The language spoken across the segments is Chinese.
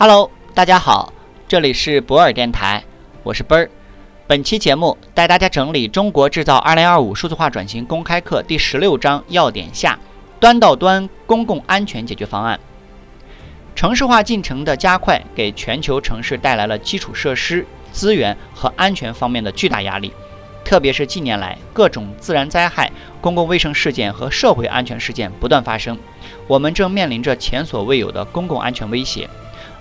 Hello，大家好，这里是博尔电台，我是奔儿。本期节目带大家整理《中国制造2025数字化转型公开课》第十六章要点下：端到端公共安全解决方案。城市化进程的加快，给全球城市带来了基础设施、资源和安全方面的巨大压力。特别是近年来，各种自然灾害、公共卫生事件和社会安全事件不断发生，我们正面临着前所未有的公共安全威胁。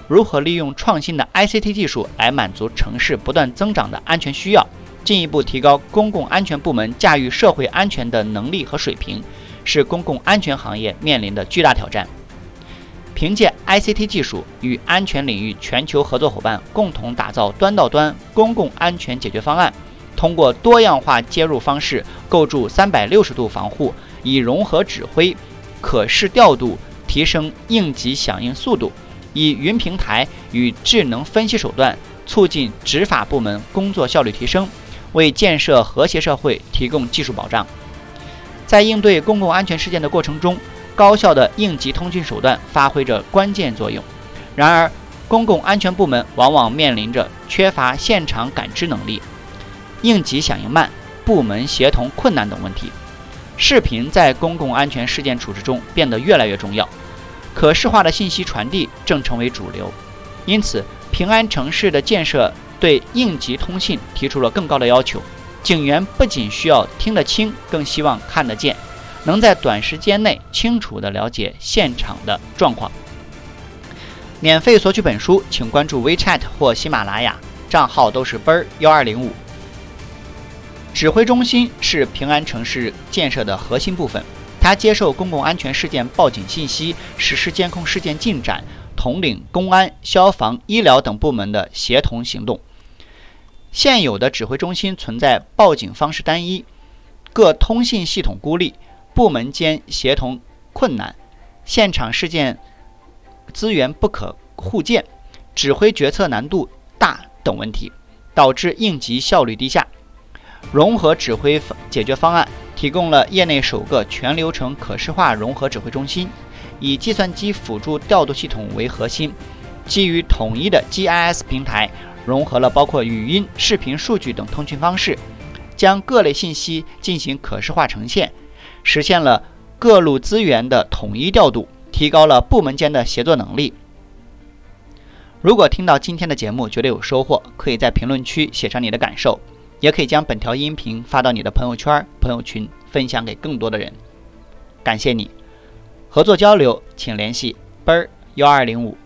如何利用创新的 ICT 技术来满足城市不断增长的安全需要，进一步提高公共安全部门驾驭社会安全的能力和水平，是公共安全行业面临的巨大挑战。凭借 ICT 技术与安全领域全球合作伙伴共同打造端到端公共安全解决方案。通过多样化接入方式构筑三百六十度防护，以融合指挥、可视调度提升应急响应速度，以云平台与智能分析手段促进执法部门工作效率提升，为建设和谐社会提供技术保障。在应对公共安全事件的过程中，高效的应急通讯手段发挥着关键作用。然而，公共安全部门往往面临着缺乏现场感知能力。应急响应慢、部门协同困难等问题，视频在公共安全事件处置中变得越来越重要，可视化的信息传递正成为主流。因此，平安城市的建设对应急通信提出了更高的要求。警员不仅需要听得清，更希望看得见，能在短时间内清楚地了解现场的状况。免费索取本书，请关注 WeChat 或喜马拉雅，账号都是奔儿幺二零五。指挥中心是平安城市建设的核心部分，他接受公共安全事件报警信息，实施监控事件进展，统领公安、消防、医疗等部门的协同行动。现有的指挥中心存在报警方式单一、各通信系统孤立、部门间协同困难、现场事件资源不可互鉴、指挥决策难度大等问题，导致应急效率低下。融合指挥解决方案提供了业内首个全流程可视化融合指挥中心，以计算机辅助调度系统为核心，基于统一的 GIS 平台，融合了包括语音、视频、数据等通讯方式，将各类信息进行可视化呈现，实现了各路资源的统一调度，提高了部门间的协作能力。如果听到今天的节目觉得有收获，可以在评论区写上你的感受。也可以将本条音频发到你的朋友圈、朋友群，分享给更多的人。感谢你，合作交流请联系奔儿幺二零五。